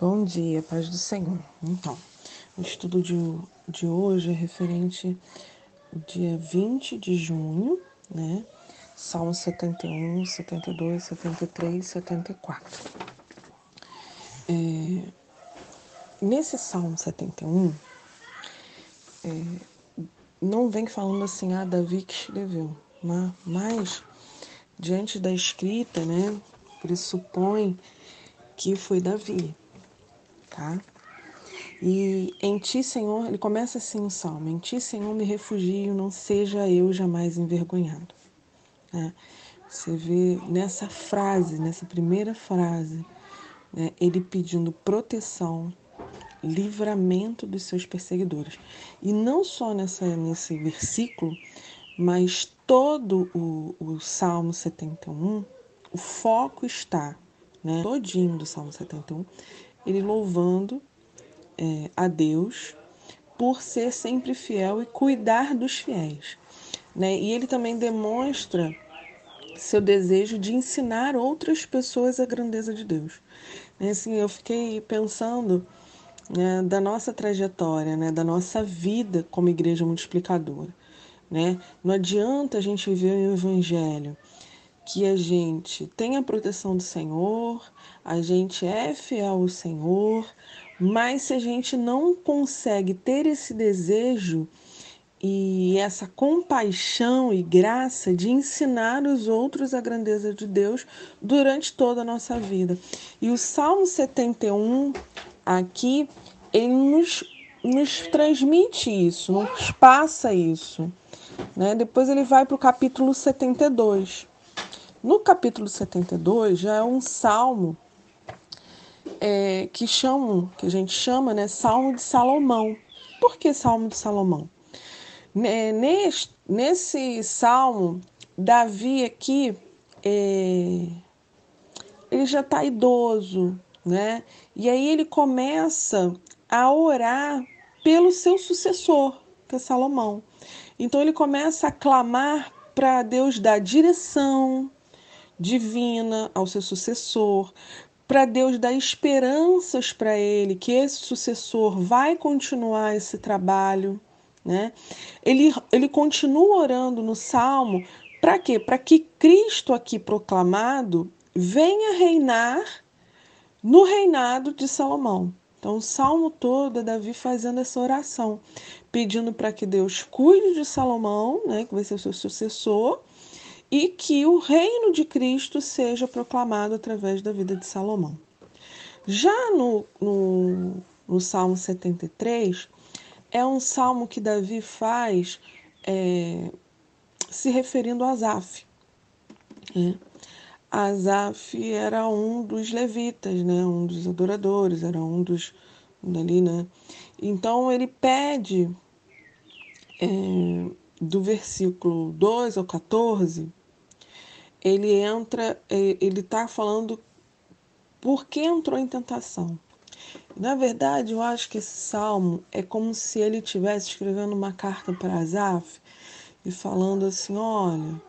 Bom dia, paz do Senhor. Então, o estudo de, de hoje é referente ao dia 20 de junho, né? Salmo 71, 72, 73, 74. É, nesse Salmo 71, é, não vem falando assim, ah, Davi que escreveu, né? mas diante da escrita, né, pressupõe que foi Davi tá? E em ti, Senhor, ele começa assim o salmo: Em ti, Senhor, me refugio, não seja eu jamais envergonhado. É, você vê nessa frase, nessa primeira frase, né, ele pedindo proteção, livramento dos seus perseguidores. E não só nessa, nesse versículo, mas todo o, o Salmo 71, o foco está, né, todinho do Salmo 71, ele louvando é, a Deus por ser sempre fiel e cuidar dos fiéis. Né? E ele também demonstra seu desejo de ensinar outras pessoas a grandeza de Deus. Né? Assim, eu fiquei pensando né, da nossa trajetória, né, da nossa vida como igreja multiplicadora. Né? Não adianta a gente viver o evangelho que a gente tem a proteção do Senhor, a gente é fiel ao Senhor, mas se a gente não consegue ter esse desejo e essa compaixão e graça de ensinar os outros a grandeza de Deus durante toda a nossa vida. E o Salmo 71 aqui, ele nos, nos transmite isso, nos passa isso. Né? Depois ele vai para o capítulo 72. No capítulo 72 já é um salmo é, que chamam, que a gente chama, né, Salmo de Salomão. Por que Salmo de Salomão? Nesse, salmo, Davi aqui, é, ele já está idoso, né? E aí ele começa a orar pelo seu sucessor, que é Salomão. Então ele começa a clamar para Deus dar direção, divina ao seu sucessor, para Deus dar esperanças para ele que esse sucessor vai continuar esse trabalho, né? Ele, ele continua orando no Salmo para quê? Para que Cristo aqui proclamado venha reinar no reinado de Salomão. Então, o salmo todo é Davi fazendo essa oração, pedindo para que Deus cuide de Salomão, né, que vai ser o seu sucessor, e que o reino de Cristo seja proclamado através da vida de Salomão. Já no, no, no Salmo 73, é um salmo que Davi faz é, se referindo a Asaf. Né? Asaf era um dos levitas, né? um dos adoradores, era um dos ali, né? Então ele pede é, do versículo 2 ao 14 ele entra, é, ele está falando por que entrou em tentação. Na verdade, eu acho que esse salmo é como se ele estivesse escrevendo uma carta para Asaf e falando assim: olha,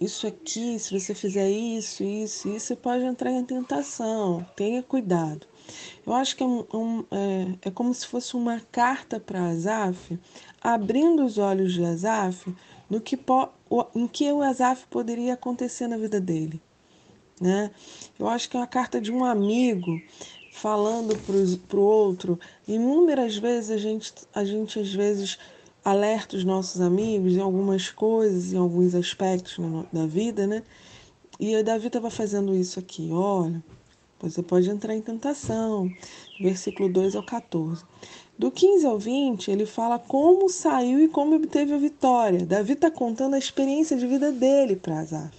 isso aqui, se você fizer isso, isso, isso, você pode entrar em tentação, tenha cuidado. Eu acho que é, um, é, é como se fosse uma carta para Asaf, abrindo os olhos de Asaf no que, em que o Asaf poderia acontecer na vida dele. Né? Eu acho que é uma carta de um amigo falando para o outro. Inúmeras vezes a gente, a gente às vezes alerta os nossos amigos em algumas coisas, em alguns aspectos da vida, né? E o Davi estava fazendo isso aqui, olha, você pode entrar em tentação, versículo 2 ao 14. Do 15 ao 20, ele fala como saiu e como obteve a vitória. Davi está contando a experiência de vida dele para Asaf.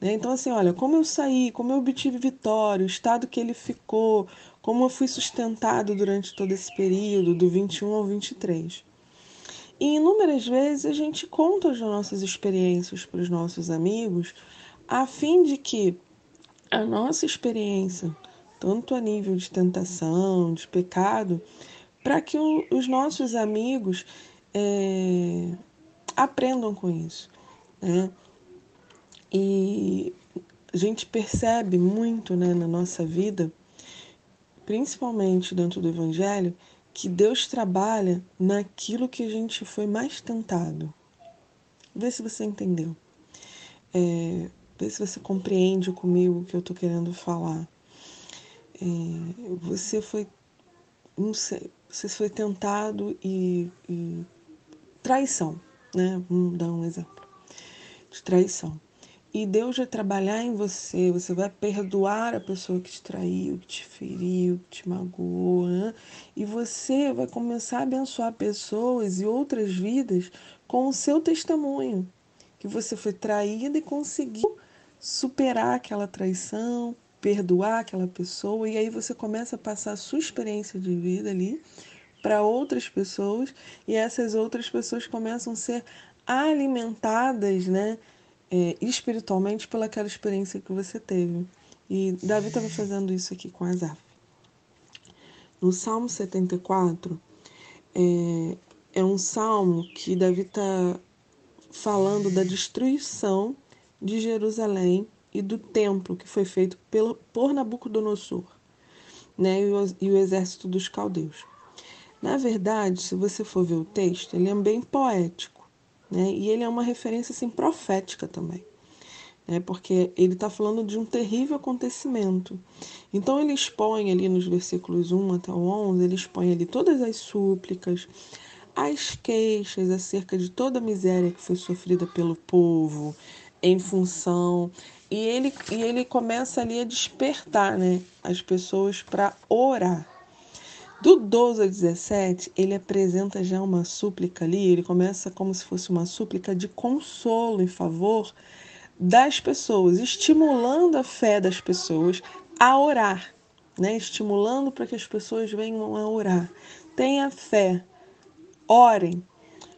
Né? Então, assim, olha, como eu saí, como eu obtive vitória, o estado que ele ficou, como eu fui sustentado durante todo esse período, do 21 ao 23. E inúmeras vezes a gente conta as nossas experiências para os nossos amigos, a fim de que a nossa experiência, tanto a nível de tentação, de pecado, para que o, os nossos amigos é, aprendam com isso. Né? E a gente percebe muito né, na nossa vida principalmente dentro do Evangelho, que Deus trabalha naquilo que a gente foi mais tentado. Vê se você entendeu. É, vê se você compreende comigo o que eu estou querendo falar. É, você foi você foi tentado e, e traição, né? Vamos dar um exemplo de traição. E Deus vai trabalhar em você, você vai perdoar a pessoa que te traiu, que te feriu, que te magoou, né? E você vai começar a abençoar pessoas e outras vidas com o seu testemunho, que você foi traída e conseguiu superar aquela traição, perdoar aquela pessoa, e aí você começa a passar a sua experiência de vida ali para outras pessoas, e essas outras pessoas começam a ser alimentadas, né? é, espiritualmente pelaquela experiência que você teve. E Davi estava fazendo isso aqui com Asaf. No Salmo 74, é, é um salmo que Davi está falando da destruição de Jerusalém e do templo que foi feito pelo, por Nabucodonosor né, e, o, e o exército dos caldeus. Na verdade, se você for ver o texto, ele é bem poético. Né? E ele é uma referência assim, profética também. Né? Porque ele está falando de um terrível acontecimento. Então ele expõe ali nos versículos 1 até o 11, ele expõe ali todas as súplicas, as queixas acerca de toda a miséria que foi sofrida pelo povo em função e ele, e ele começa ali a despertar né, as pessoas para orar. Do 12 ao 17, ele apresenta já uma súplica ali, ele começa como se fosse uma súplica de consolo em favor das pessoas, estimulando a fé das pessoas a orar, né? estimulando para que as pessoas venham a orar. Tenha fé, orem.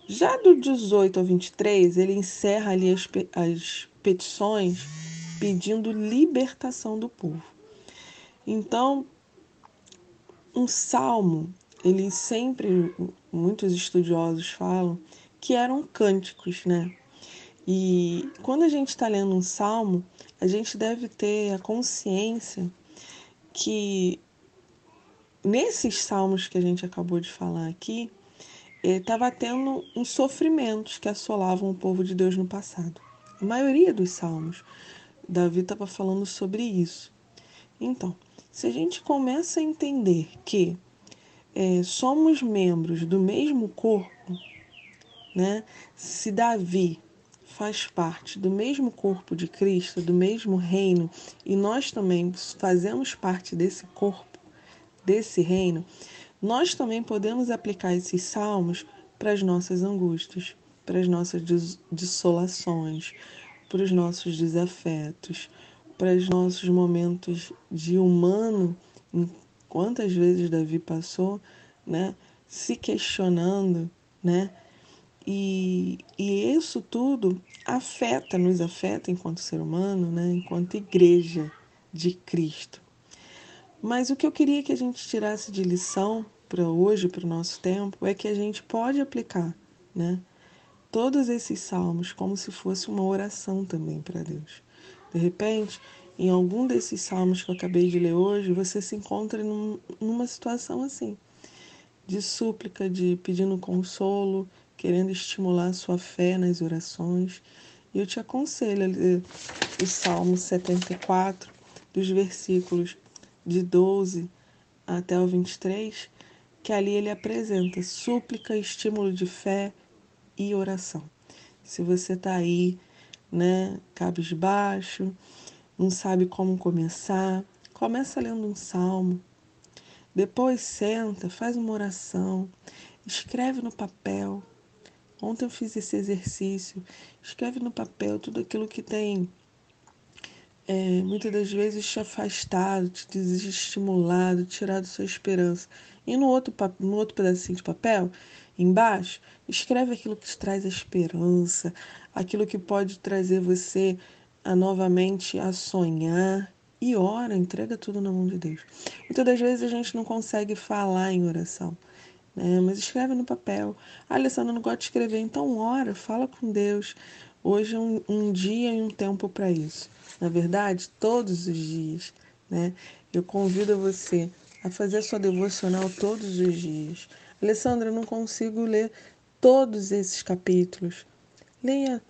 Já do 18 ao 23, ele encerra ali as, as petições pedindo libertação do povo. Então, um salmo, ele sempre, muitos estudiosos falam, que eram cânticos, né? E quando a gente está lendo um salmo, a gente deve ter a consciência que nesses salmos que a gente acabou de falar aqui, estava tendo uns sofrimentos que assolavam o povo de Deus no passado. A maioria dos salmos, Davi estava falando sobre isso. Então, se a gente começa a entender que é, somos membros do mesmo corpo, né? Se Davi faz parte do mesmo corpo de Cristo, do mesmo reino, e nós também fazemos parte desse corpo, desse reino, nós também podemos aplicar esses salmos para as nossas angústias, para as nossas desolações, para os nossos desafetos, para os nossos momentos de humano, quantas vezes Davi passou, né, se questionando, né, e, e isso tudo afeta, nos afeta enquanto ser humano, né, enquanto igreja de Cristo. Mas o que eu queria que a gente tirasse de lição para hoje, para o nosso tempo, é que a gente pode aplicar, né, todos esses salmos como se fosse uma oração também para Deus. De repente, em algum desses salmos que eu acabei de ler hoje, você se encontra num, numa situação assim, de súplica, de pedindo consolo, querendo estimular a sua fé nas orações. E eu te aconselho a ler o Salmo 74, dos versículos de 12 até o 23, que ali ele apresenta súplica, estímulo de fé e oração. Se você está aí né? Cabisbaixo, não sabe como começar, começa lendo um salmo. Depois senta, faz uma oração, escreve no papel. Ontem eu fiz esse exercício. Escreve no papel tudo aquilo que tem é, muitas das vezes te afastado, te desestimulado, tirado sua esperança. E no outro, no outro pedacinho de papel, embaixo, escreve aquilo que te traz a esperança, aquilo que pode trazer você a novamente a sonhar e ora, entrega tudo na mão de Deus. Muitas das vezes a gente não consegue falar em oração, né? mas escreve no papel. Ah, Alessandra, não gosta de escrever, então ora, fala com Deus. Hoje é um, um dia e um tempo para isso. Na verdade, todos os dias, né? Eu convido você a fazer a sua devocional todos os dias. Alessandra, eu não consigo ler todos esses capítulos. Leia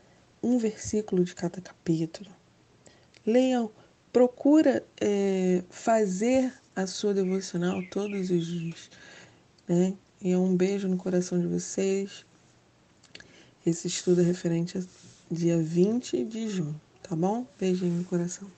um versículo de cada capítulo. Leia, procura é, fazer a sua devocional todos os dias. Né? E é um beijo no coração de vocês. Esse estudo é referente a dia 20 de junho, tá bom? Beijinho no coração.